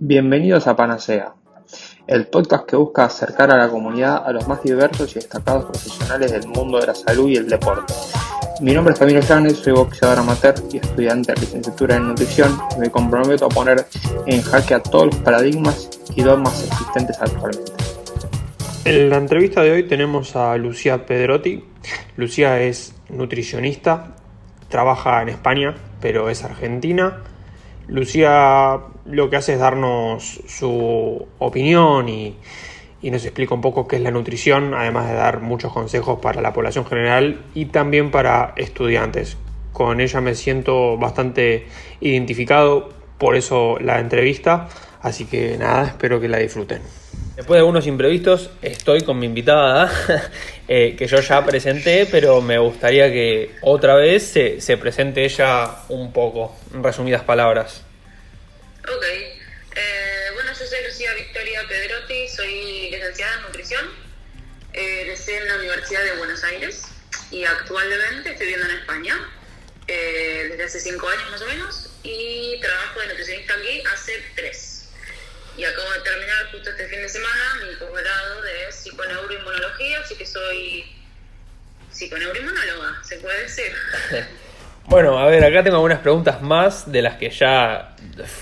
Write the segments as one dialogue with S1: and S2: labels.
S1: Bienvenidos a Panacea, el podcast que busca acercar a la comunidad a los más diversos y destacados profesionales del mundo de la salud y el deporte. Mi nombre es Camilo Llanes, soy boxeador amateur y estudiante de licenciatura en nutrición me comprometo a poner en jaque a todos los paradigmas y dogmas existentes actualmente. En la entrevista de hoy tenemos a Lucía Pedrotti. Lucía es nutricionista, trabaja en España, pero es argentina. Lucía lo que hace es darnos su opinión y, nos explica un poco qué es la nutrición, además de dar muchos consejos para la población general y también para estudiantes. Con ella me siento bastante identificado, por eso la entrevista, así que nada, espero que la disfruten. Después de algunos imprevistos, estoy con mi invitada, eh, que yo ya presenté, pero me gustaría que otra vez se, se presente ella un poco, en resumidas palabras.
S2: Ok. Eh, bueno, yo soy Lucía Victoria Pedrotti, soy licenciada en nutrición. Eh, en la Universidad de Buenos Aires y actualmente estoy viviendo en España eh, desde hace cinco años más o menos y trabajo de nutricionista aquí hace tres. Y acabo de terminar justo este fin de semana mi posgrado de psiconeuroinmunología, así que soy psiconeuroinmunóloga, se puede decir.
S1: Bueno, a ver, acá tengo algunas preguntas más de las que ya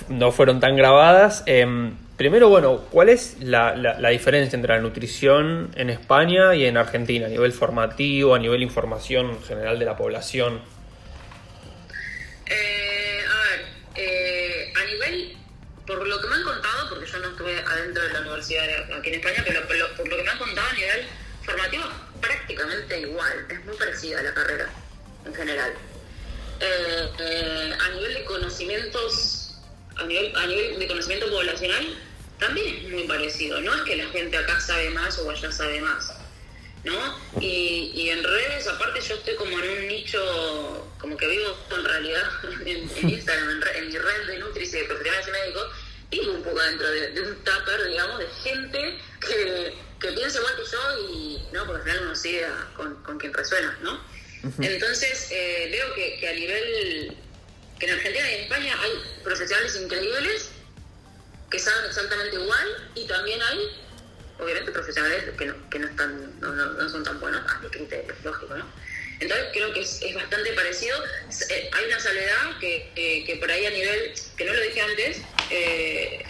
S1: no fueron tan grabadas. Em, primero, bueno, ¿cuál es la, la, diferencia entre la nutrición en España y en Argentina a nivel formativo, a nivel información general de la población?
S2: Eh, a ver, eh, a nivel, por lo que me han contado, estuve adentro de la universidad aquí en España, pero por lo, que me han contado a nivel formativo, prácticamente igual, es muy parecida a la carrera en general. Eh, eh, a nivel de conocimientos, a nivel, a nivel de conocimiento poblacional, también es muy parecido. No es que la gente acá sabe más o allá sabe más. ¿no? Y, en redes, aparte, yo estoy como en un nicho, como que vivo en realidad en, Instagram, en, mi red de Nutris y de profesionales médicos, dentro de, un tupper, digamos, de gente que, que piensa igual que yo y, ¿no? Porque al final uno sigue con, con quien resuena, ¿no? Entonces, eh, veo que, a nivel, que en Argentina y en España hay profesionales increíbles que saben exactamente igual y también hay, obviamente, profesionales que no, que no, están, no, no, son tan buenos a mi criterio, lógico, ¿no? Entonces creo que es, es bastante parecido. Eh, hay una soledad que, que, por ahí a nivel, que no lo dije antes, eh,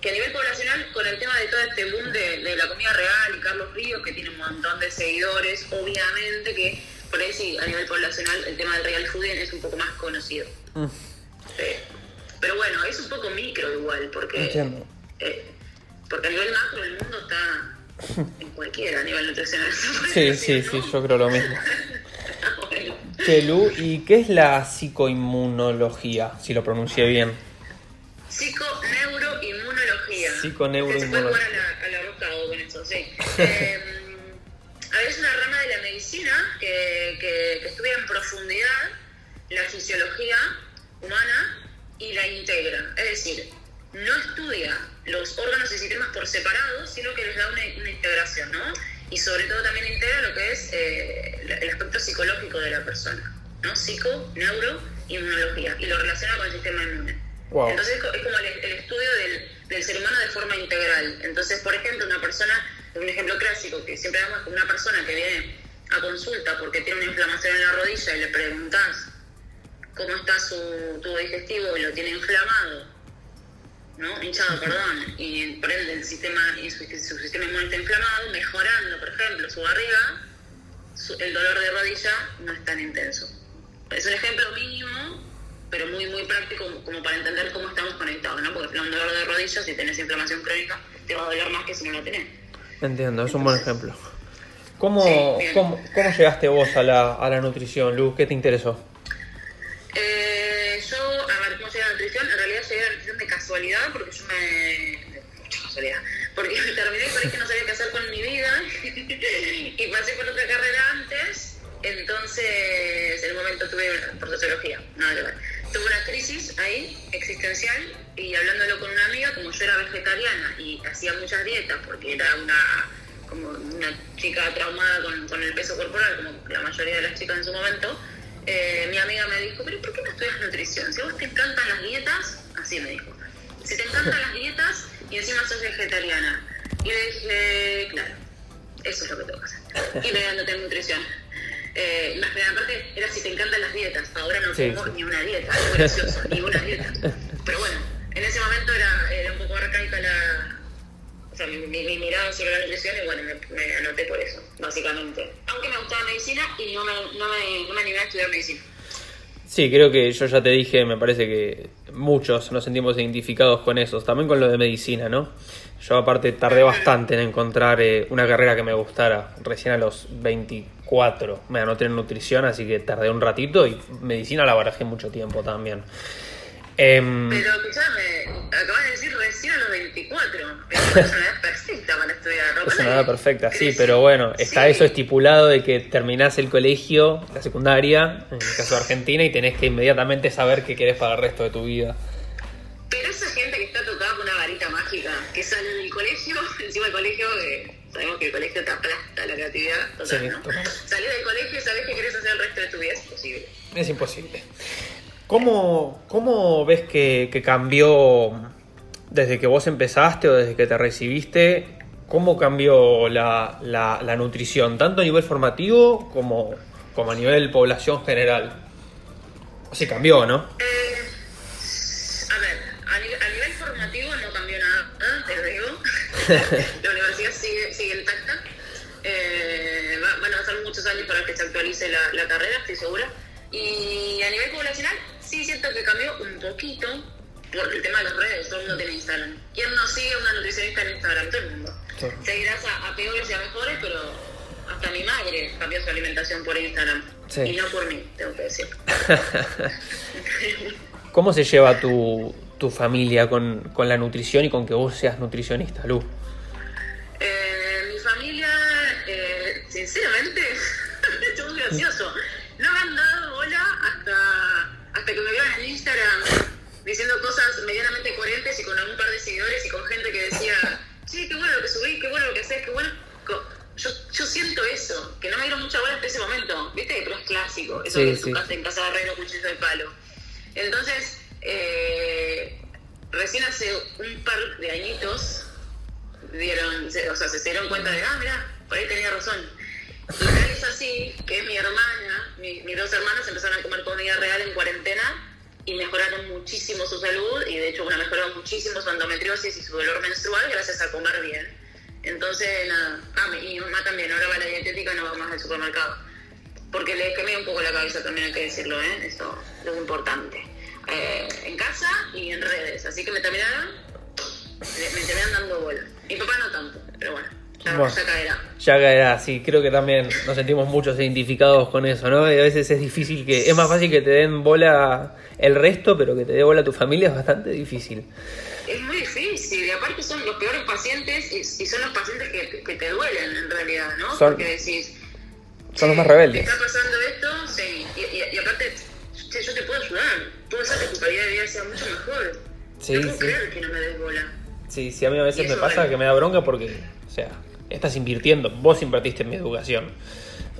S2: que a nivel poblacional, con el tema de todo este boom de, de, la comida real y Carlos Ríos, que tiene un montón de seguidores, obviamente que por ahí sí, a nivel poblacional el tema del real fooding es un poco más conocido. Mm. Pero bueno, es un poco micro igual, porque, eh, porque a nivel macro el mundo está en cualquiera a nivel nutricional.
S1: Sí, sí, sí, yo creo lo mismo. Chelu, ¿y qué es la psicoinmunología, si lo pronuncié bien?
S2: Psiconeuroinmunología.
S1: Psiconeuroinmunología.
S2: Se puede jugar a la, a la con sí. eh, a ver, es una rama de la medicina que, que, estudia en profundidad la fisiología humana y la integra. Es decir, no estudia los órganos y sistemas por separado, sino que les da una, integración, ¿no? Y sobre todo también integra lo que es eh, el aspecto psicológico de la persona, ¿no? Psico, neuro, inmunología, y lo relaciona con el sistema inmune. Entonces es como el, estudio del, del ser humano de forma integral. Entonces, por ejemplo, una persona un ejemplo clásico que siempre damos con una persona que viene a consulta porque tiene una inflamación en la rodilla y le preguntas cómo está su tubo digestivo y lo tiene inflamado, ¿no? Hinchado, perdón, y por ende el sistema, su, su sistema inmune está inflamado, mejorando, por ejemplo, su barriga, el dolor de rodilla no es tan intenso. Es un ejemplo mínimo, pero muy, muy práctico como para entender cómo estamos conectados, ¿no? Porque un dolor de rodilla, si tenés inflamación crónica, te va a doler más que si no la tenés.
S1: Entiendo, es un buen ejemplo. ¿Cómo, cómo, cómo, llegaste vos a la, a la nutrición, Luz? ¿Qué te interesó?
S2: Eh, yo, a ver, ¿cómo llegué a la nutrición? En realidad llegué a la nutrición de casualidad, porque yo me... Mucha casualidad. Porque terminé el que no sabía qué hacer con mi vida y pasé por otra carrera antes. Entonces, en el momento tuve por sociología, nada que ver. Tuve una crisis ahí, existencial, y hablándolo con una amiga, como yo era vegetariana y hacía muchas dietas porque era una como una chica traumada con, con el peso corporal, como la mayoría de las chicas en su momento, eh, mi amiga me dijo, pero ¿por qué no estudias nutrición? Si a vos te encantan las dietas, así me dijo, si te encantan las y encima sos vegetariana. Y le dije, claro, eso es lo que tengo que hacer. Y me anoté en nutrición. Eh, más que aparte era si te encantan las dietas. Ahora no
S3: Sí,
S2: ni una dieta, es gracioso, ni una dieta. Pero bueno, en ese momento era, era un poco arcaica la. O sea, mi, mi- mi mirada sobre la nutrición y bueno, me, me anoté por eso, básicamente. Aunque me gustaba medicina y no me, no me, no me animé a estudiar medicina.
S1: Sí, creo que yo ya te dije, me parece que muchos nos sentimos identificados con eso, también con lo de medicina, ¿no? Yo aparte tardé bastante en encontrar eh, una carrera que me gustara, recién a los 24 me anoté en nutrición, así que tardé un ratito y medicina la barajé mucho tiempo también. Em,
S2: Pero escuchame, acabas de decir recién a los 24. Es una edad perfecta para estudiar, ¿no?
S1: Es una edad perfecta, sí, pero bueno, está
S2: Sí.
S1: eso estipulado de que terminás el colegio, la secundaria, en el caso de Argentina, y tenés que inmediatamente saber qué querés para el resto de tu vida.
S2: Pero esa gente que está tocada con una varita mágica, que sale del colegio, encima del colegio, que sabemos que el colegio te aplasta la creatividad, total,
S1: Sí,
S2: ¿no?
S1: total.
S2: Salís del colegio y sabés qué querés hacer el resto de tu vida, es posible.
S1: Es imposible. ¿Cómo, cómo ves que, que cambió desde que vos empezaste o desde que te recibiste? ¿Cómo cambió la, la- la nutrición, tanto a nivel formativo como, como a nivel población general? Sí cambió, ¿no?
S2: Eh, a ver, a nivel, a nivel formativo no cambió nada, ¿eh? te lo digo. la universidad sigue, sigue intacta. Eh, va- van a pasar muchos años para que se actualice la, la carrera, estoy segura. Y a nivel poblacional, sí siento que cambió un poquito por el tema de las redes. Todo el mundo tiene Instagram. ¿Quién no sigue a una nutricionista en Instagram? Todo el mundo.
S1: Sí.
S2: Seguirás a, a peores y a mejores, pero hasta mi madre cambió su alimentación por Instagram.
S1: Sí.
S2: Y no por mí, tengo que decir.
S1: ¿Cómo se lleva tu, tu familia con, con la nutrición y con que vos seas nutricionista, Lu?
S2: Es gracioso. No me han dado bola hasta, hasta que me vieron en Instagram diciendo cosas medianamente coherentes y con algún par de seguidores y con gente que decía, sí, qué bueno lo que subí, qué bueno lo que haces, qué bueno. Yo, yo siento eso, que no me dieron mucha bola hasta ese momento, ¿viste? Pero es clásico, eso
S1: Sí,
S2: que en
S1: sí.
S2: en casa de herrero, cuchillo de palo. Entonces, eh, recién hace un par de añitos dieron, se- o sea, se dieron cuenta de, ah, mira, por ahí tenía razón. Tal es así que mi hermana, mi- mis dos hermanas empezaron a comer comida real en cuarentena y mejoraron muchísimo su salud y de hecho una mejoró muchísimo su endometriosis y su dolor menstrual gracias a comer bien. Entonces, nada, ah, mi- mamá también, ahora va a la dietética y no va más al supermercado. Porque le quemé un poco la cabeza también, hay que decirlo, ¿eh? Eso es importante. Eh, en casa y en redes. Así que me terminaron, me terminaron dando bola. Mi papá no tanto, pero bueno, ya,
S1: Bueno.
S2: ya caerá.
S1: Ya caerá, sí, creo que también nos sentimos muchos identificados con eso, ¿no? Y a veces es difícil que, es más fácil que te den bola el resto, pero que te dé bola tu familia es bastante difícil.
S2: Es muy difícil, y aparte son los peores pacientes y, y son los pacientes que, que te duelen en realidad, ¿no?
S1: Son-
S2: Porque decís,
S1: Son los más
S2: "Che,
S1: rebeldes.
S2: ¿Te está pasando esto? Sí. Y, y- y aparte, che, yo te puedo ayudar. Puedo hacer que tu calidad de vida sea mucho mejor.
S1: Sí,
S2: no puedo
S1: sí.
S2: creer que no me des bola.
S1: Sí, sí, a mí a veces me pasa que me da bronca porque, o sea, estás invirtiendo, vos invertiste en mi educación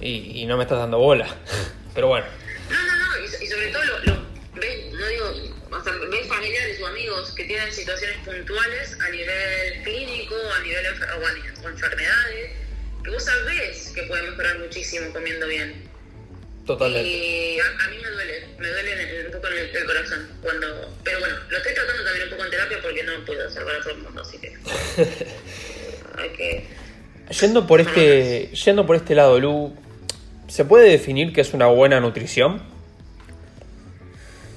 S1: y, y no me estás dando bola. Pero bueno,
S2: No, no, no, y, y sobre todo lo, lo- ves, no digo, o sea, ves familiares o amigos que tienen situaciones puntuales a nivel clínico, a nivel enfer- o, a o enfermedades, que vos sabés que pueden mejorar muchísimo comiendo bien.
S1: totalmente.
S2: Y a, a mí me duele, me duele un poco en el, el corazón. cuando Pero bueno, lo estoy tratando también un poco en terapia porque no puedo salvar a todo el mundo, así que. Hay que.
S1: Yendo por este, yendo por este lado, Lu, ¿se puede definir que es una buena nutrición?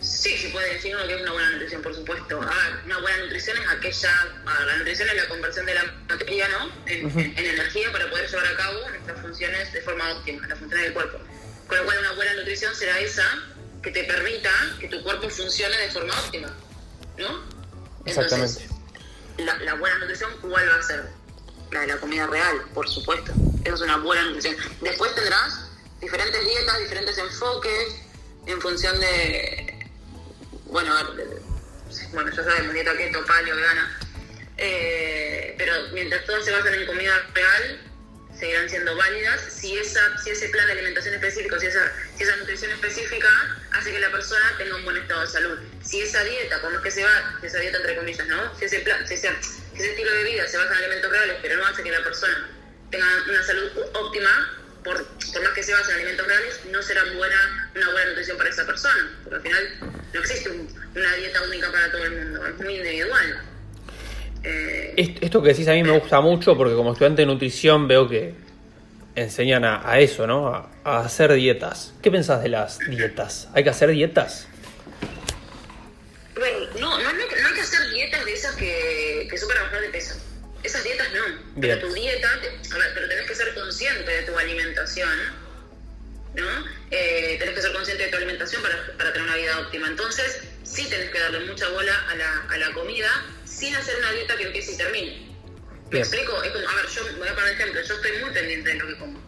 S2: Sí, se puede decir uno que es una buena nutrición, por supuesto. A ver, una buena nutrición es aquella. a ver, la nutrición es la conversión de la materia, ¿no? En, en- en energía para poder llevar a cabo nuestras funciones de forma óptima, las funciones del cuerpo. Con lo cual, una buena nutrición será esa que te permita que tu cuerpo funcione de forma óptima, ¿no?
S1: Exactamente.
S2: la, la buena nutrición, ¿cuál va a ser? La de la comida real, por supuesto. Eso es una buena nutrición. Después tendrás diferentes dietas, diferentes enfoques en función de. Bueno, bueno ya sabemos, dieta keto, paleo, vegana. Eh, pero mientras todas se basan en comida real, seguirán siendo válidas si, esa, si ese plan de alimentación específico, si esa, si esa nutrición específica hace que la persona tenga un buen estado de salud. Si esa dieta, como es que se va, si esa dieta entre comillas, ¿no? Si ese plan, si ese, ese estilo de vida se basa en alimentos reales, pero no hace que la persona tenga una salud óptima, por, por más que se base en alimentos reales, no será buena, una buena nutrición para esa persona. Porque al final no existe un- una dieta única para todo el mundo, es muy individual. Eh,
S1: Est- Esto que decís a mí me gusta mucho porque como estudiante de nutrición veo que enseñan a, a eso, ¿no? A, a hacer dietas. ¿Qué pensás de las dietas? ¿Hay que hacer dietas?
S2: Bueno, no, no, no, no hay que que, que son para bajar de peso. Esas dietas no.
S1: Bien.
S2: Pero tu dieta, a ver, pero tenés que ser consciente de tu alimentación, ¿no? Eh, tenés que ser consciente de tu alimentación para, para tener una vida óptima. Entonces, sí tenés que darle mucha bola a la, a la comida sin hacer una dieta que empiece y termine. ¿Me
S1: Bien.
S2: explico? Es como, a ver, yo voy a poner ejemplo, yo estoy muy pendiente de lo que como.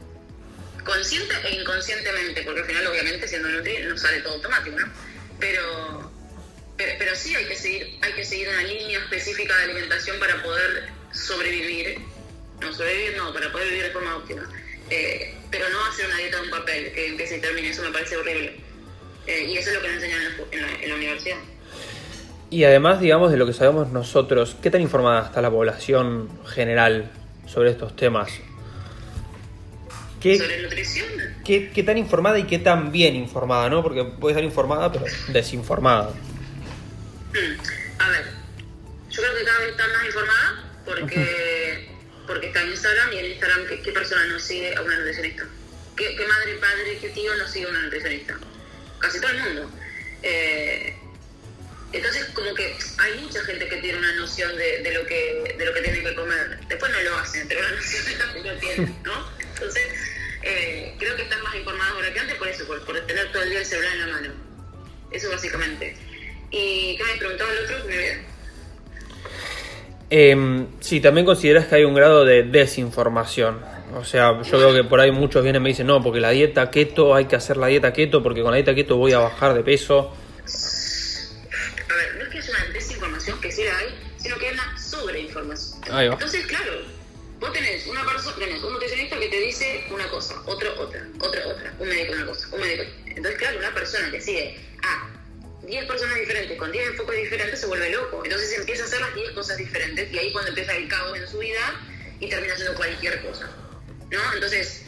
S2: Consciente e inconscientemente, porque al final, obviamente, siendo nutri, no sale todo automático, ¿no? Pero, pero, pero sí hay que seguir, hay que seguir una línea específica de alimentación para poder sobrevivir. No, sobrevivir no, para poder vivir de forma óptima. Eh, pero no hacer una dieta de un papel que empiece y termine, eso me parece horrible. Eh, y eso es lo que nos enseñan en la, en la- en la universidad.
S1: Y además, digamos, de lo que sabemos nosotros, ¿qué tan informada está la población general sobre estos temas? ¿Qué,
S2: Sobre nutrición,
S1: qué, qué tan informada y qué tan bien informada, no? Porque puede estar informada, pero desinformada.
S2: Hmm. A ver, yo creo que cada vez está más informada porque, porque está en Instagram y en Instagram, ¿qué, qué persona no sigue a una nutricionista? ¿Qué, qué madre, padre, qué tío no sigue a una nutricionista? Casi todo el mundo. Eh, entonces, como que hay mucha gente que tiene una noción de, de lo que de lo que tiene que comer. Después no lo hacen, pero la noción lo tienen, ¿no? Entonces, eh, creo que están más informados ahora que antes por eso, por, por tener todo el día el celular en la mano. Eso básicamente. ¿Y qué me preguntaba el otro? Me olvidé.
S1: Eh, sí, también consideras que hay un grado de desinformación. O sea, yo veo que por ahí muchos vienen y me dicen, no, porque la dieta keto, hay que hacer la dieta keto, porque con la dieta keto voy a bajar de peso.
S2: A ver, no es que es una desinformación que sí la hay, sino que es una sobreinformación.
S1: Ahí va.
S2: Entonces, claro, vos tenés una persona, tenés un nutricionista que te dice una cosa, otro otra, otra otra, un médico una cosa, un médico. Entonces, claro, una persona que sigue a 10 personas diferentes con 10 enfoques diferentes se vuelve loco. Entonces empieza a hacer las 10 cosas diferentes y ahí cuando empieza el caos en su vida y termina haciendo cualquier cosa. ¿No? Entonces,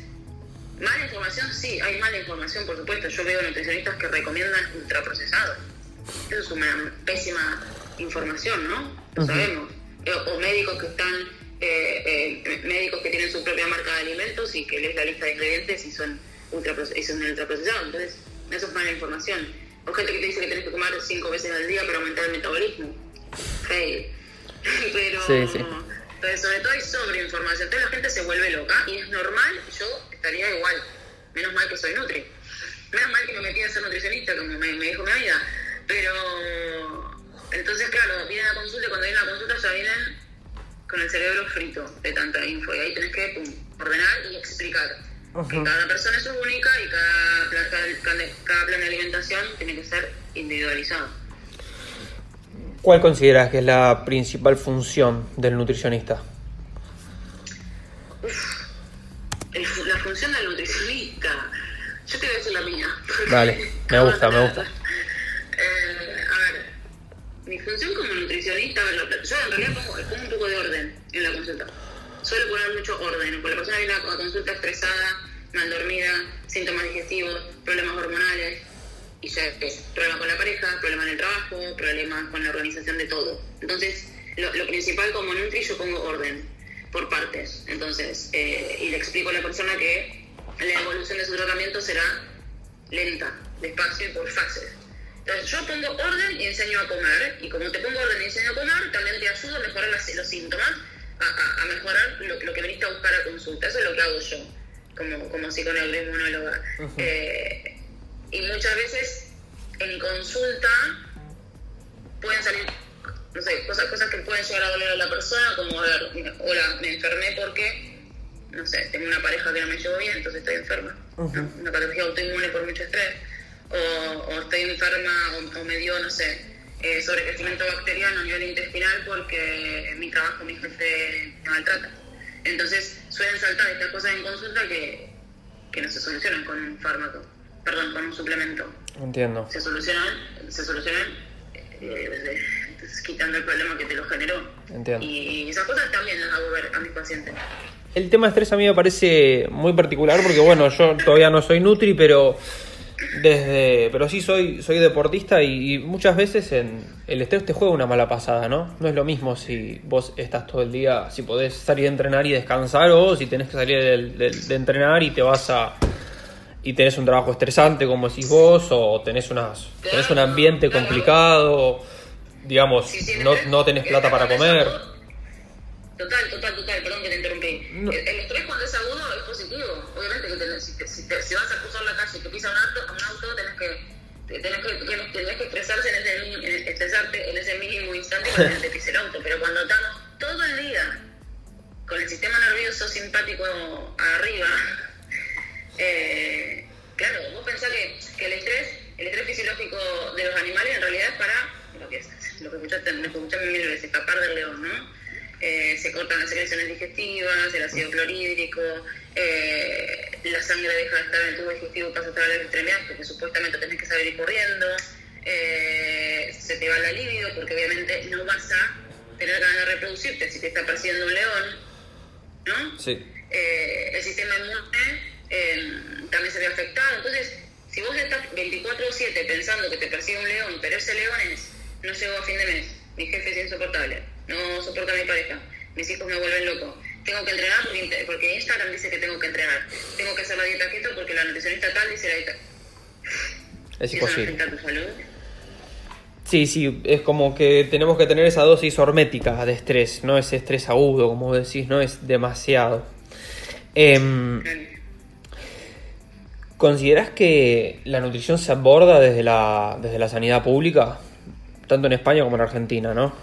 S2: Mala información, sí, hay mala información, por supuesto. Yo veo nutricionistas que recomiendan ultraprocesados. Eso es una pésima información, ¿no? Lo sabemos. Eh, O médicos que están, eh, eh, médicos que tienen su propia marca de alimentos y que lees la lista de ingredientes y son, ultraproce- y son ultraprocesados. Entonces, eso es mala información. O gente que te dice que tenés que comer cinco veces al día para aumentar el metabolismo. Fail. Pero,
S1: Sí, sí.
S2: pero sobre todo hay sobreinformación. Entonces la gente se vuelve loca y es normal, yo estaría igual. Menos mal que soy nutri. Menos mal que me metí a ser nutricionista, como me, me dijo mi amiga. Pero, entonces, claro, vienen a la consulta y cuando vienen a la consulta ya vienen con el cerebro frito de tanta info. Y ahí tenés que pum, ordenar y explicar. Que
S1: Ujú.
S2: cada persona es única y cada plan, cada, cada- plan de alimentación tiene que ser individualizado.
S1: ¿Cuál consideras que es la principal función del nutricionista?
S2: El- la función del nutricionista. Yo te voy a decir la mía.
S1: Vale, me gusta, me gusta.
S2: Eh, a ver, mi función como nutricionista, yo en realidad pongo, pongo un poco de orden en la consulta. Suelo poner mucho orden, porque la persona viene a consulta estresada, mal dormida, síntomas digestivos, problemas hormonales, y ya es problemas con la pareja, problemas en el trabajo, problemas con la organización de todo. Entonces, lo, lo principal como Nutri, yo pongo orden por partes. Entonces, eh, y le explico a la persona que la evolución de su tratamiento será lenta, despacio y por fases. Entonces, yo pongo orden y enseño a comer, y como te pongo orden y enseño a comer, también te ayudo a mejorar las- los síntomas, a, mejorar lo, lo que viniste a buscar a consulta. Eso es lo que hago yo, como, como psiconeuroinmunóloga.
S1: Ujú.
S2: Eh, y muchas veces en consulta pueden salir, no sé, cosas, cosas que pueden llegar a doler a la persona, como, a ver, hola, me enfermé porque, no sé, tengo una pareja que no me llevo bien, entonces estoy enferma. Una patología autoinmune por mucho estrés. O, o estoy enferma o, o me dio, no sé, eh, sobrecrecimiento bacteriano a nivel intestinal porque en mi trabajo mi jefe me maltrata. Entonces suelen saltar estas cosas en consulta que, que no se solucionan con un fármaco, perdón, con un suplemento
S1: Entiendo.
S2: se solucionan, se solucionan eh, desde quitando el problema que te lo generó.
S1: Entiendo.
S2: Y esas cosas también las hago ver a mis pacientes.
S1: El tema estrés a mí me parece muy particular porque, bueno, yo todavía no soy Nutri, pero desde pero sí soy soy deportista y, y muchas veces en el estrés te juega una mala pasada, ¿no? No es lo mismo si vos estás todo el día, si podés salir a entrenar y descansar o si tenés que salir del- del- de, entrenar y te vas a y tenés un trabajo estresante como decís vos o tenés unas tenés un ambiente complicado, digamos, no, no tenés plata para comer.
S2: Total, total, total, perdón que te interrumpí.
S1: No.
S2: El, el que si, te- si, te- si vas a cruzar la calle y te pisa un auto, un auto tenés que te- tenés que, tenés, tenés que estresarse en ese, en- estresarte en ese mínimo instante que te pise el auto. Pero cuando estamos todo el día con el sistema nervioso simpático arriba, eh, claro, vos pensás que, que el estrés, el estrés fisiológico de los animales en realidad es para lo que, es- lo que escuchaste, lo que escuchaste mil veces, escapar del león, ¿no? Eh, se cortan las secreciones digestivas, el ácido clorhídrico, eh, la sangre deja de estar en el tubo digestivo y pasa a estar en las extremidades porque supuestamente tenés que salir ir corriendo, eh, se te va la libido porque obviamente no vas a tener ganas de reproducirte si te está persiguiendo un león, ¿no?
S1: Sí.
S2: eh, el sistema inmune eh, también se ve afectado. Entonces, si vos estás 24-7 pensando que te persigue un león, pero ese león es, no llegó a fin de mes, mi jefe es insoportable, no soporta a mi pareja, mis hijos me vuelven loco, tengo que entrenar porque, porque Instagram dice que tengo que entrenar, tengo que hacer la dieta keto porque la nutricionista tal dice la dieta.
S1: Es
S2: ¿Y eso no
S1: imposible.
S2: afecta a tu salud?
S1: Sí, sí, es como que tenemos que tener esa dosis hormética de estrés, no ese estrés agudo, como decís, no es demasiado. Em, ¿Considerás que la nutrición se aborda desde la, desde la sanidad pública? Tanto en España como en Argentina, ¿no?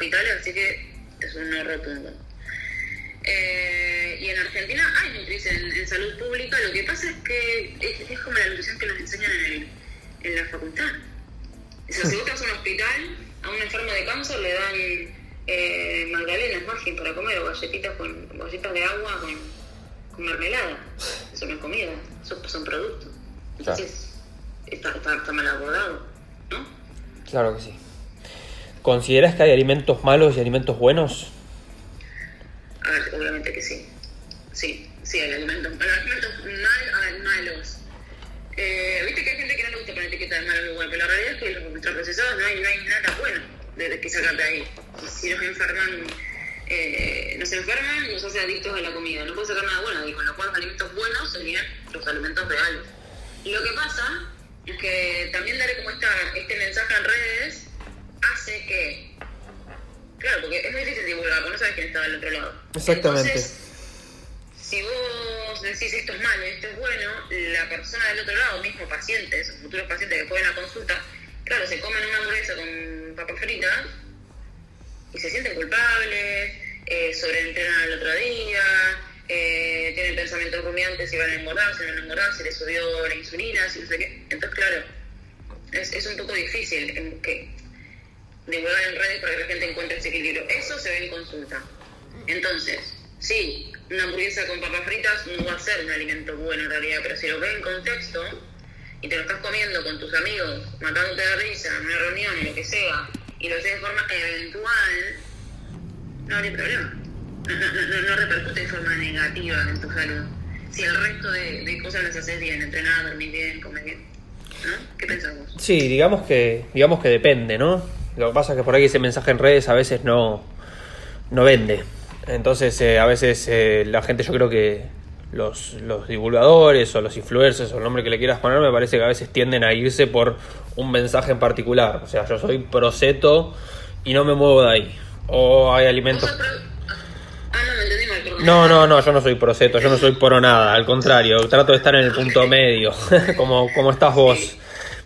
S2: Hospitales, así que es un no rotundo. Eh, y en Argentina hay nutris en, en salud pública, lo que pasa es que es, es como la nutrición que nos enseñan en, el- en la facultad. O sea, si vos vas a un hospital, a un enfermo de cáncer le dan eh, magdalenas margen para comer o galletitas con galletas de agua con, con mermelada. Eso no es comida, eso son productos. Entonces, está, está, está mal abordado, ¿no?
S1: Claro que sí. ¿Consideras que hay alimentos malos y alimentos buenos?
S2: A ver, obviamente que sí. Sí, sí, hay alimentos, hay alimentos malos. Eh, Viste que hay gente que no le gusta poner etiqueta de malo y bueno, pero la realidad es que los ultraprocesados no hay, no hay nada bueno de, que sacar de ahí. Si nos enferman, eh, nos enferman, nos hace adictos a la comida. No puedo sacar nada bueno ahí, con lo cual los alimentos buenos serían los alimentos reales. Y lo que pasa es que también daré como esta, este mensaje en redes hace que Claro, porque es muy difícil divulgar, porque no sabes quién está del otro lado.
S1: Exactamente.
S2: Entonces, si vos decís esto es malo, esto es bueno, la persona del otro lado, mismo pacientes, futuros pacientes que pueden a consulta, claro, se comen una hamburguesa con papas fritas y se sienten culpables, eh, sobreentrenan al otro día, eh, tienen pensamientos rumiantes si van a engordar, si no van a engordar, si les subió la insulina, si no sé qué. Entonces, claro, es, es un poco difícil en que divulgar en redes para que la gente encuentre ese equilibrio. Eso se ve en consulta. Entonces, sí, una hamburguesa con papas fritas no va a ser un alimento bueno en realidad, pero si lo ves en contexto y te lo estás comiendo con tus amigos, matándote de risa en una reunión lo que sea, y lo haces de forma eventual, no habría problema. No, no, no, repercute de forma negativa en tu salud. Si el resto de, de cosas las haces bien, entrenar, dormir bien, comer bien. ¿No? ¿Qué pensás vos?
S1: Sí, digamos que, digamos que depende, ¿no? Lo que pasa es que por ahí ese mensaje en redes a veces no, no vende. Entonces, eh, a veces eh, la gente, yo creo que los, los divulgadores o los influencers o el nombre que le quieras poner, me parece que a veces tienden a irse por un mensaje en particular. O sea, yo soy proceto y no me muevo de ahí. O hay alimentos.
S2: ¿Vos sos pro- Ah, no.
S1: No, no, yo no soy proceto, yo no soy pro nada, al contrario, trato de estar en el punto medio, como, como estás vos.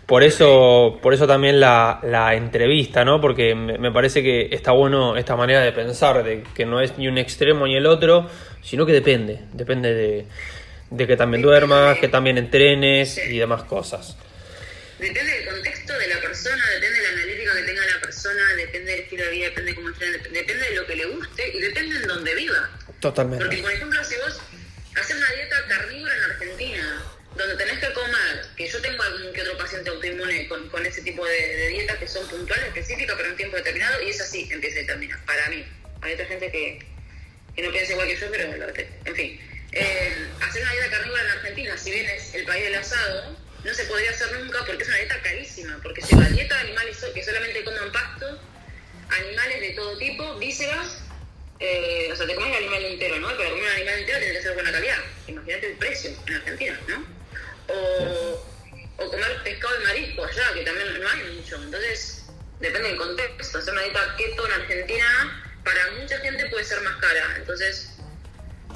S1: Por eso, por eso también la, la entrevista, ¿no? Porque me, me parece que está bueno esta manera de pensar, de que no es ni un extremo ni el otro, sino que depende, depende de, de que también duermas, que también entrenes y demás cosas.
S2: Depende del contexto de la persona, depende de la analítica que tenga la persona, depende del estilo de vida, depende de cómo entrene, dep- depende de lo que le guste y depende de donde viva. Porque,
S1: Totalmente.
S2: por ejemplo, si vos haces una dieta carnívora en Argentina donde tenés que comer, que yo tengo algún que otro paciente autoinmune con, con ese tipo de, de dietas que son puntuales, específicas, para un tiempo determinado, y es así, empieza y termina, para mí. Hay otra gente que, que no piensa igual que yo, pero lo En fin, eh, hacer una dieta carnívora en Argentina, si bien es el país del asado, no se podría hacer nunca porque es una dieta carísima, porque si la dieta de animales que solamente coman pasto, animales de todo tipo, vísceras, eh, o sea, te comes el animal entero, ¿no? Pero comer un animal entero tiene que ser buena calidad. Imagínate el precio en Argentina, ¿no? O, o comer pescado y marisco allá, que también no hay mucho. Entonces, depende del contexto. Hacer una dieta keto en Argentina, para mucha gente puede ser más cara. Entonces,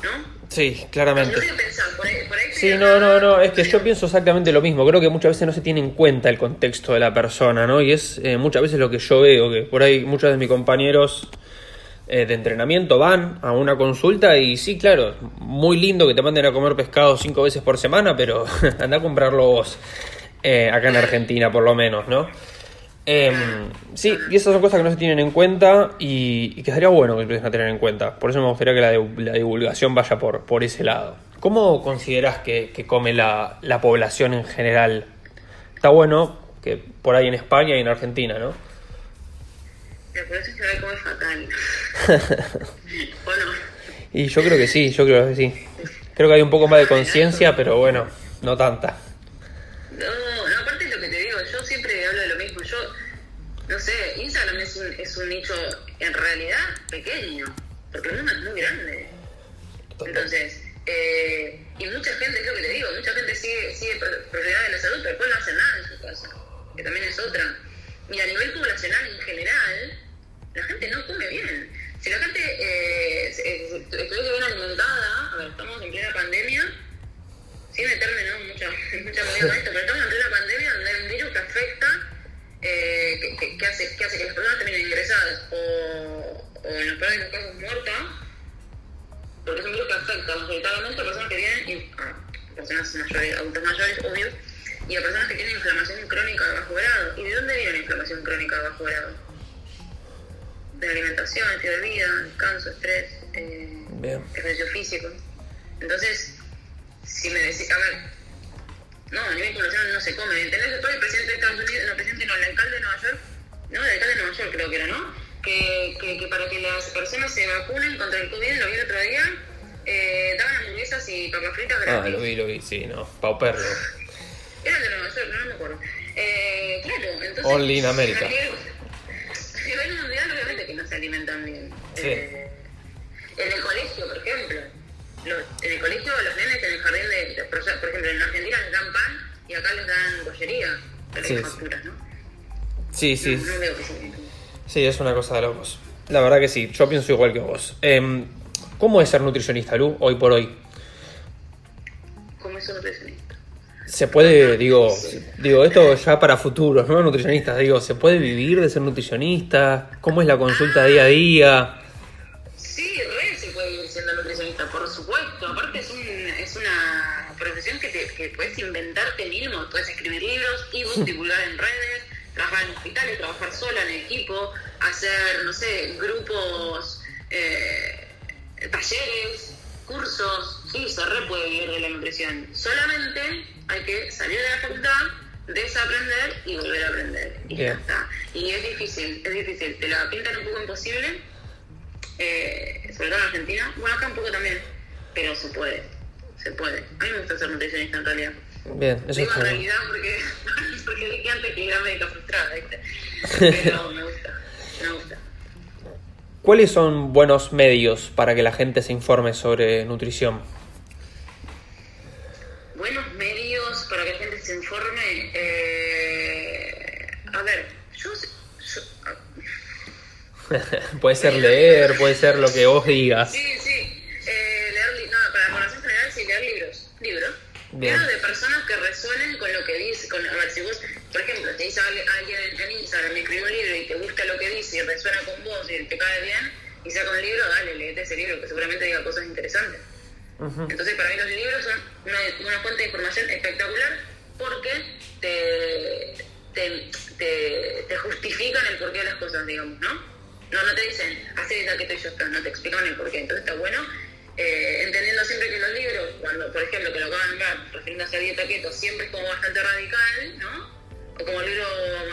S2: ¿no?
S1: Sí, claramente.
S2: No sé qué pensar, por ahí, por ahí
S1: Sí, no, no, no, es que yo pienso exactamente lo mismo. Creo que muchas veces no se tiene en cuenta el contexto de la persona, ¿no? Y es eh, muchas veces lo que yo veo, que por ahí muchos de mis compañeros eh, de entrenamiento van a una consulta y sí, claro, muy lindo que te manden a comer pescado cinco veces por semana, pero anda a comprarlo vos, eh, acá en Argentina por lo menos, ¿no? Em, sí, y esas son cosas que no se tienen en cuenta y, que sería bueno que empiecen a tener en cuenta. Por eso me gustaría que la, div- la divulgación vaya por, por ese lado. ¿Cómo consideras que, que come la, la población en general? Está bueno que por ahí en España y en Argentina, ¿no?
S2: La población general come fatal. ¿O no?
S1: Y yo creo que sí, yo creo que sí. Creo que hay un poco más de conciencia, pero bueno, no tanta.
S2: No, no, aparte de lo que te digo, yo siempre hablo de lo mismo. Yo, no sé, Instagram es un, es un nicho en realidad pequeño, porque el mundo es muy grande. Entonces, eh, y mucha gente, es lo que te digo, mucha gente sigue, sigue profesional de la salud, pero después no hace nada en su casa, que también es otra. Y a nivel poblacional en general, la gente no come bien. Si la gente eh, eh, estuviese bien alimentada, a ver, estamos en plena pandemia, sin meterme ¿no? mucha, mucha con esto, pero estamos en plena pandemia donde hay un virus que afecta, eh, que, que- que hace, que hace que las personas terminen ingresadas o, o en los peores de los casos muertas, porque es un virus que afecta mayoritariamente a personas que tienen, a personas mayores, adultos mayores, obvio, y a personas que tienen inflamación crónica de bajo grado. ¿Y de dónde viene la inflamación crónica de bajo grado? De alimentación, estilo de vida, descanso, estrés, eh,
S1: Bien.
S2: ejercicio físico. Entonces, si me decís, a ver, no, a nivel poblacional no se come. ¿Entendés todo el presidente de Estados Unidos, no, el presidente no, el alcalde de Nueva York, no, el alcalde de Nueva York creo que era, ¿no? Que, que, que para que las personas se vacunen contra el COVID, lo vi el otro día, eh, daban hamburguesas y papas fritas gratis.
S1: Ah, lo vi, lo vi, sí, no. Pauperlo.
S2: Era de Nueva York, no, me acuerdo. Eh, claro, entonces...
S1: Only in America.
S2: A
S1: Sí.
S2: Eh, en el colegio, por ejemplo. Los- en el colegio, los nenes en el jardín de, Por ejemplo, en Argentina les dan pan y acá les dan bollería. Pero
S1: Sí,
S2: hay
S1: sí.
S2: facturas, ¿no?
S1: Sí, sí,
S2: No, no veo que se
S1: sí, es una cosa de locos. La verdad que sí, yo pienso igual que vos. Em, ¿Cómo es ser nutricionista, Lu, hoy por hoy?
S2: ¿Cómo es un nutricionista?
S1: Se puede, digo, digo, esto ya para futuros, ¿no? Nutricionistas, digo, ¿se puede vivir de ser nutricionista? ¿Cómo es la consulta día a día?
S2: Puedes escribir libros, ebooks, divulgar en redes, trabajar en hospitales, trabajar sola en equipo, hacer, no sé, grupos, eh, talleres, cursos. Sí, se re puede vivir de la nutrición. Solamente hay que salir de la facultad, desaprender y volver a aprender. Y ya está. Y es difícil, es difícil. Te la pintan un poco imposible eh, sobre todo en Argentina, bueno acá un poco también, pero se puede, se puede. A mí me gusta ser nutricionista en realidad.
S1: Bien, eso
S2: Digo
S1: está
S2: en realidad porque, porque dije antes que era médica frustrada, ¿viste? Pero me gusta, me gusta.
S1: ¿Cuáles son buenos medios para que la gente se informe sobre nutrición?
S2: Buenos medios para que la gente se informe. eh, a ver, yo, yo-
S1: puede ser leer, puede ser lo que vos digas.
S2: Sí, sí. Eh, leer, no, para la población general, sí, leer libros. Libros.
S1: Bien.
S2: Libros de Con, a ver, si vos, por ejemplo, te dice alguien en, Instagram, me escribió un libro y te gusta lo que dice y resuena con vos y te cae bien, y saca un libro, dale, leete ese libro, que seguramente diga cosas interesantes. Entonces, para mí los libros son una, una fuente de información espectacular porque te, te, te, te justifican el porqué de las cosas, digamos, ¿no? No, no te dicen, hace esa que estoy yo, no te explican el porqué. Entonces está bueno eh, entendiendo siempre que los libros, cuando, por ejemplo, que lo acaban de refiriéndose a dieta keto, siempre es como bastante radical, ¿no? O como el libro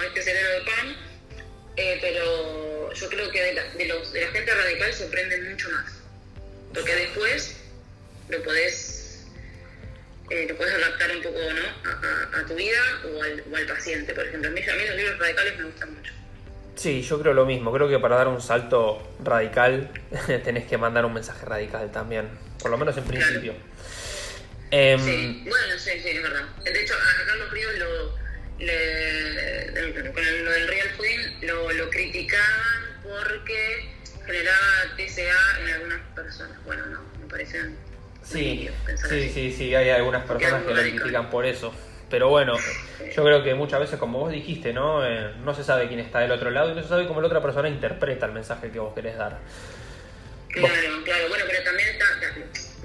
S2: Este cerebro de pan, eh, pero yo creo que de la, gente radical se mucho más. Porque después lo podés, eh, lo podés adaptar un poco ¿no? a tu vida o al, o al paciente, por ejemplo. A mí, a mí los libros radicales me gustan mucho.
S1: Sí, yo creo lo mismo. Creo que para dar un salto radical tenés que mandar un mensaje radical también. Por lo menos en principio. Em,
S2: Sí, bueno, sí, sí, es verdad. De hecho, a Carlos Ríos lo, le- con lo del real fooding lo, lo criticaban porque generaba TCA en algunas personas. Bueno, no, me parece
S1: Sí, sí, sí, sí, hay algunas personas que lo critican por eso. Pero bueno, yo creo que muchas veces, como vos dijiste, ¿no? Eh, no se sabe quién está del otro lado y no se sabe cómo la otra persona interpreta el mensaje que vos querés dar.
S2: Claro, claro. Bueno, pero también está,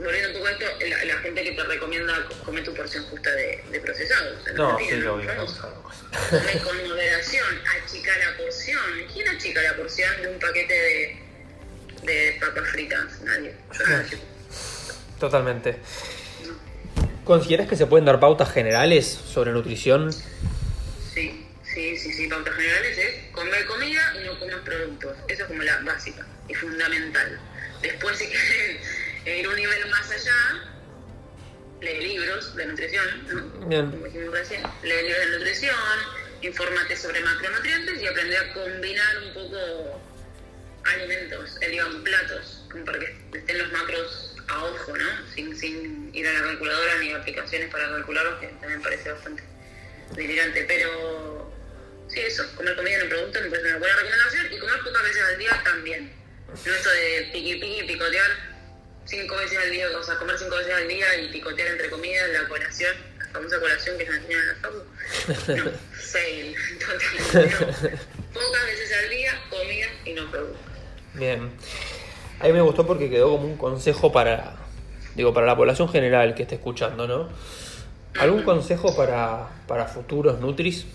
S2: volviendo un poco a esto, la, la gente que te recomienda co- comer tu porción justa de, de procesados.
S1: No, sí.
S2: Come con moderación, achica la porción. ¿Quién achica la porción de un paquete de, de papas fritas? Nadie. Yo no.
S1: Totalmente. ¿Consideras que se pueden dar pautas generales sobre nutrición?
S2: Sí, sí, sí, sí. Pautas generales es comer comida y no comer productos. Eso es como la básica y fundamental. Después, si quieren ir un nivel más allá, lee libros de nutrición, ¿no?
S1: Bien.
S2: Como dijimos recién, lee libros de nutrición, infórmate sobre macronutrientes y aprende a combinar un poco alimentos, eh, digamos, platos, para que estén los macros a ojo, ¿no? Sin, sin ir a la calculadora ni aplicaciones para calcularlos, que también parece bastante delirante. Pero sí, eso, comer comida en un producto me parece una buena recomendación y comer pocas veces al día también. No esto de piqui piqui, picotear cinco veces al día, o sea, comer cinco veces al día y picotear entre comidas, la colación, la famosa colación que nos enseñan en la facu. No, fail, totalmente no. Pocas veces al día, comida y no productos.
S1: Bien. A mí me gustó porque quedó como un consejo para, digo, para la población general que esté escuchando, ¿no? ¿Algún consejo para, para futuros Nutris?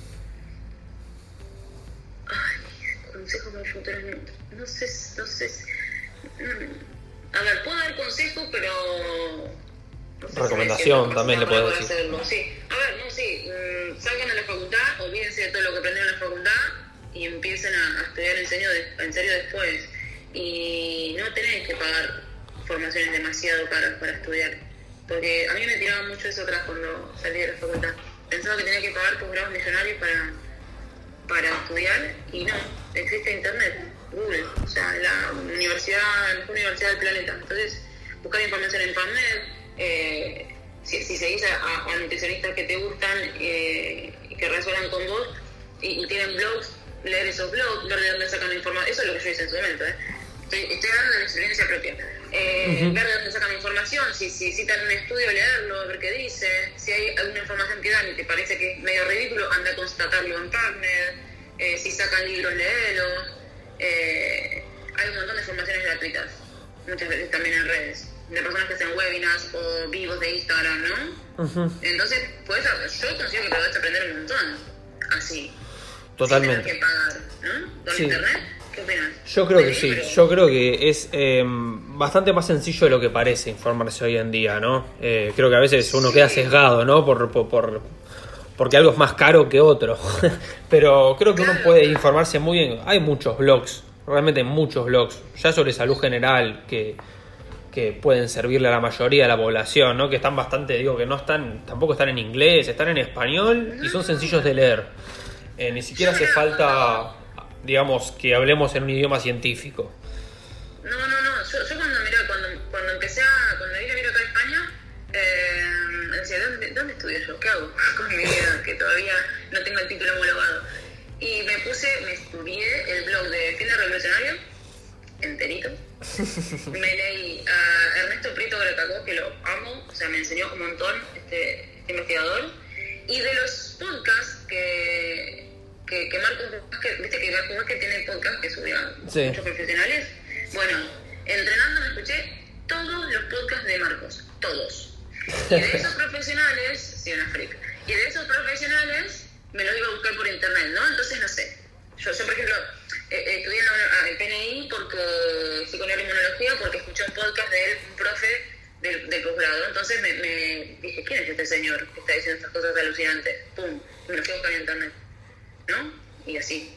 S2: Ay, consejo para futuros no, no sé, no sé. mm, A ver, puedo dar consejos, pero. no sé si
S1: Recomendación también le podés
S2: para hacerlo. Sí, a ver, no, sí. mm, salgan a la facultad, olvídense de todo lo que aprendieron en la facultad y empiecen a, a estudiar en serio, de- en serio después. Y no tenés que pagar formaciones demasiado caras para estudiar. Porque a mí me tiraba mucho eso atrás cuando salí de la facultad. Pensaba que tenía que pagar posgrados millonarios para para estudiar y no, existe internet, Google, o sea, la universidad, la universidad del planeta. Entonces, buscar información en PubMed, eh, si, si seguís a, a- nutricionistas que te gustan eh, que resuenan con vos y, y tienen blogs, leer esos blogs, ver de dónde sacan la información, eso es lo que yo hice en su momento, ¿eh? Estoy, estoy hablando de la experiencia propia. Eh, Ver de dónde sacan información, si, si citan un estudio, leerlo, ver qué dice. Si hay alguna información que dan y te parece que es medio ridículo, anda a constatarlo en PubMed. Eh, si sacan libros, léelos. Eh, hay un montón de formaciones gratuitas, muchas veces también en redes, de personas que hacen webinars o vivos de Instagram, ¿no?
S1: Ujú,
S2: Entonces, pues yo considero que podés aprender un montón, así.
S1: Totalmente.
S2: Sin tener que pagar, ¿no? Con
S1: Sí.
S2: internet, ¿qué opinas?
S1: Yo creo que sí, yo creo que es eh, bastante más sencillo de lo que parece informarse hoy en día, ¿no? Eh, creo que a veces uno queda sesgado, ¿no? Por, por, por- porque algo es más caro que otro. Pero creo que uno puede informarse muy bien. Hay muchos blogs, realmente muchos blogs, ya sobre salud general, que, que pueden servirle a la mayoría de la población, ¿no? Que están bastante, digo, que no están, tampoco están en inglés, están en español y son sencillos de leer. Eh, ni siquiera hace falta, digamos, que hablemos en un idioma científico.
S2: No, no, no. Yo, yo cuando, mirá, cuando, cuando empecé a. Cuando vine a vivir acá a España, eh, decía, ¿dónde, ¿dónde estudio yo? ¿Qué hago con mi vida? Que todavía no tengo el título homologado. Y me puse, me estudié el blog de Fin de Revolucionario, enterito. me leí a Ernesto Prieto Gracacó, que lo amo, o sea, me enseñó un montón este, este investigador. Y de los podcasts que, que, que Marcos Vázquez, viste que Marcos Vázquez tiene podcast que
S1: Sí.
S2: muchos profesionales. Bueno, entrenando me escuché todos los podcasts de Marcos, todos. Y de esos profesionales, sí, una freak, y de esos profesionales me lo iba a buscar por internet, ¿no? Entonces, no sé. Yo, yo por ejemplo, eh, eh, estudié en el PNI porque fui con la inmunología, porque escuché un podcast de él, un profe doctorado, entonces me, me dije, ¿quién es este señor que está diciendo estas cosas alucinantes? ¡Pum! Me lo fui a buscar en internet, ¿no? Y así,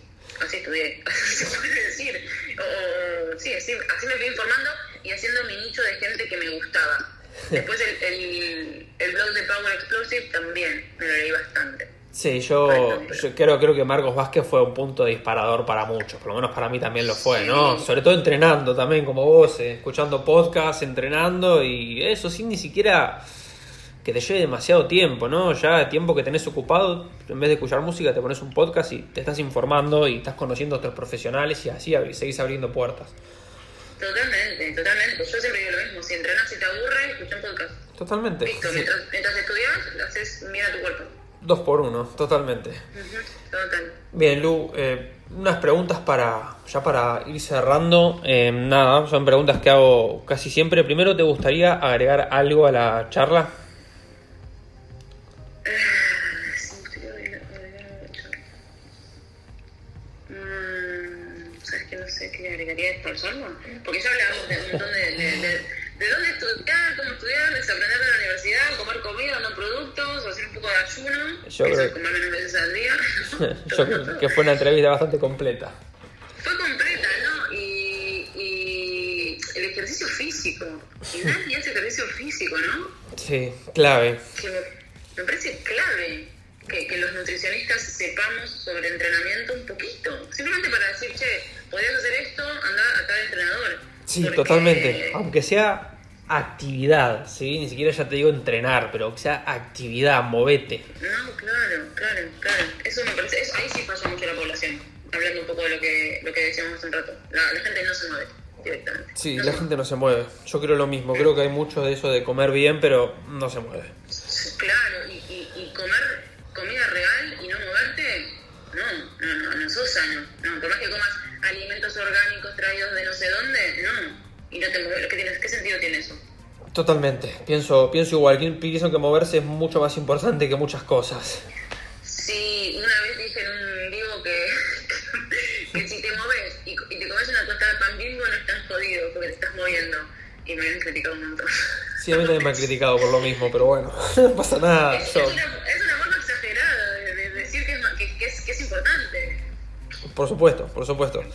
S2: así estudié, así se puede decir. O, o- sí, así, así me fui informando y haciendo mi nicho de gente que me gustaba. Después el, el, el blog de Power Explosive también me lo leí bastante.
S1: Sí, yo, yo creo, creo que Marcos Vázquez fue un punto disparador para muchos, por lo menos para mí también lo fue, ¿no?
S2: Sí.
S1: Sobre todo entrenando también, como vos, eh, escuchando podcast, entrenando y eso sin ni siquiera que te lleve demasiado tiempo, ¿no? Ya tiempo que tenés ocupado, en vez de escuchar música, te pones un podcast y te estás informando y estás conociendo a otros profesionales y así seguís abriendo puertas.
S2: Totalmente, totalmente. Yo siempre digo lo mismo, si entrenas y te aburre, escucha un podcast.
S1: Totalmente.
S2: Listo,
S1: Sí.
S2: mientras, mientras estudias, haces bien a tu cuerpo.
S1: Dos por uno, totalmente.
S2: Total.
S1: Bien, Lu, eh, unas preguntas para ya para ir cerrando. Eh, nada, son preguntas que hago casi siempre. Primero, ¿te gustaría agregar algo a la charla?
S2: Porque ya hablamos de un montón de, de, de, de dónde estudiar, cómo estudiar, desaprender de la universidad, comer comida, no productos, hacer un poco de ayuno,
S1: Yo
S2: eso
S1: creo-
S2: es comer menos veces al día.
S1: Yo creo que fue una entrevista bastante completa.
S2: Fue completa, ¿no? Y, y el ejercicio físico. Y nadie hace ejercicio físico, ¿no?
S1: Sí, clave.
S2: Que me, me parece clave que, que los nutricionistas sepamos sobre entrenamiento un poquito. Simplemente para decir, che, podrías hacer esto, anda a tal entrenador.
S1: Sí,
S2: Porque-
S1: totalmente. Aunque sea actividad, ¿sí? Ni siquiera ya te digo entrenar, pero que sea actividad, movete.
S2: No, claro, claro, claro. Eso me parece, eso- ahí sí falla mucho la población. Hablando un poco de lo que, lo que decíamos hace un rato. La, la gente no se mueve directamente.
S1: Sí,
S2: No
S1: la
S2: se
S1: gente no se mueve. Yo creo lo mismo. Creo que hay mucho de eso de comer bien, pero no se mueve. Totalmente. Pienso, pienso igual. Pienso que moverse es mucho más importante que muchas cosas.
S2: Sí, una vez dije en un vivo que, que si te mueves y, y te comes una tostada de pan bimbo no estás jodido porque te estás moviendo. Y me habían criticado un montón.
S1: Sí, a mí también me han criticado por lo mismo, pero bueno, no pasa nada.
S2: Es,
S1: Yo,
S2: es una, es una forma exagerada de, de decir que es, ma- que, que es, que es importante.
S1: por supuesto, por supuesto.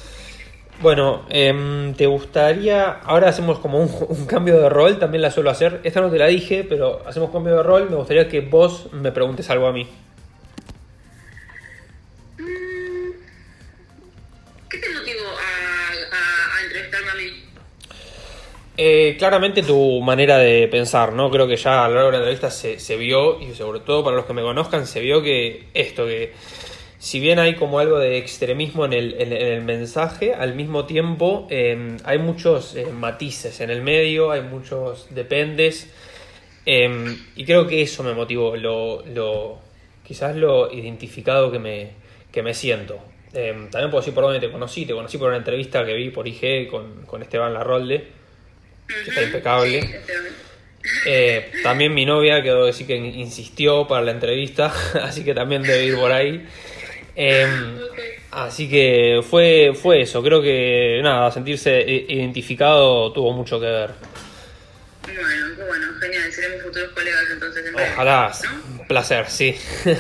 S1: Bueno, em, ¿te gustaría... Ahora hacemos como un, un cambio de rol, también la suelo hacer. Esta no te la dije, pero hacemos cambio de rol. Me gustaría que vos me preguntes algo a mí.
S2: ¿Qué te motivó a, a, a entrevistarme a mí?
S1: Eh, claramente tu manera de pensar, ¿no? Creo que ya a lo largo de la entrevista se, se vio, y sobre todo para los que me conozcan, se vio que esto, que si bien hay como algo de extremismo en el, en, en el mensaje, al mismo tiempo eh, hay muchos eh, matices en el medio, hay muchos dependes, eh, y creo que eso me motivó, lo, lo, quizás lo identificado que me, que me siento. Eh, también puedo decir por dónde te conocí, te conocí por una entrevista que vi por IG con, con Esteban Larrolde que está impecable. Eh, también mi novia, que debo decir que insistió para la entrevista, así que también debe ir por ahí. Eh,
S2: Ok.
S1: así que fue, fue eso, creo que nada, sentirse identificado tuvo mucho que ver.
S2: Bueno, bueno, genial. Seremos futuros colegas entonces. en
S1: Ojalá,
S2: ¿no?
S1: un placer, sí.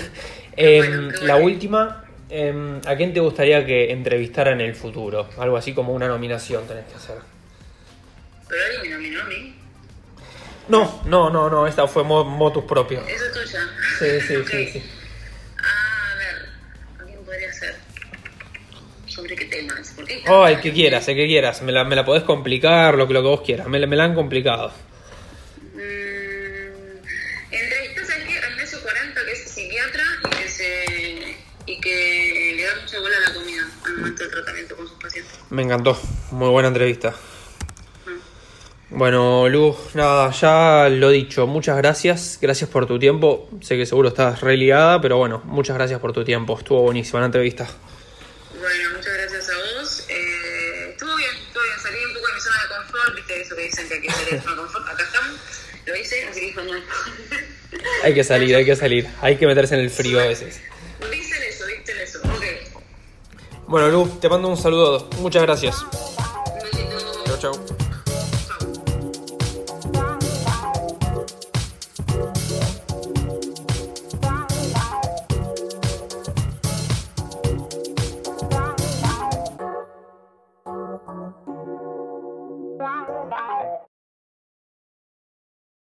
S1: Eh,
S2: bueno, qué
S1: la
S2: bueno.
S1: última, eh, ¿a quién te gustaría que entrevistara en el futuro? Algo así como una nominación tenés que hacer.
S2: Pero alguien me nominó a mí.
S1: No, no, no, no, esta fue mo- motus propio.
S2: Eso es tuya.
S1: Sí, sí,
S2: Ok.
S1: sí, sí.
S2: Ah, a ver, ¿a quién podría ser? ¿Sobre qué temas? ¿Por qué?
S1: Oh, el que quieras, el que quieras. Me la, me la podés complicar, lo que, lo que vos quieras. Me, la- me la han complicado.
S2: Mm, entrevistas a qué? A Ignacio 40, que es psiquiatra y que, se, y que le da mucha bola a la comida al momento del tratamiento con sus pacientes.
S1: Me encantó. Muy buena entrevista.
S2: Mm.
S1: Bueno, Luz, nada, ya lo dicho. Muchas gracias. Gracias por tu tiempo. Sé que seguro estás re ligada, pero bueno, muchas gracias por tu tiempo. Estuvo buenísima la entrevista.
S2: Acá estamos, lo hice, así que genial.
S1: Hay que salir, hay que salir. Hay que meterse en el frío a veces.
S2: dicen eso, dicen eso. Ok.
S1: Bueno, Luz, te mando un saludo. Muchas gracias.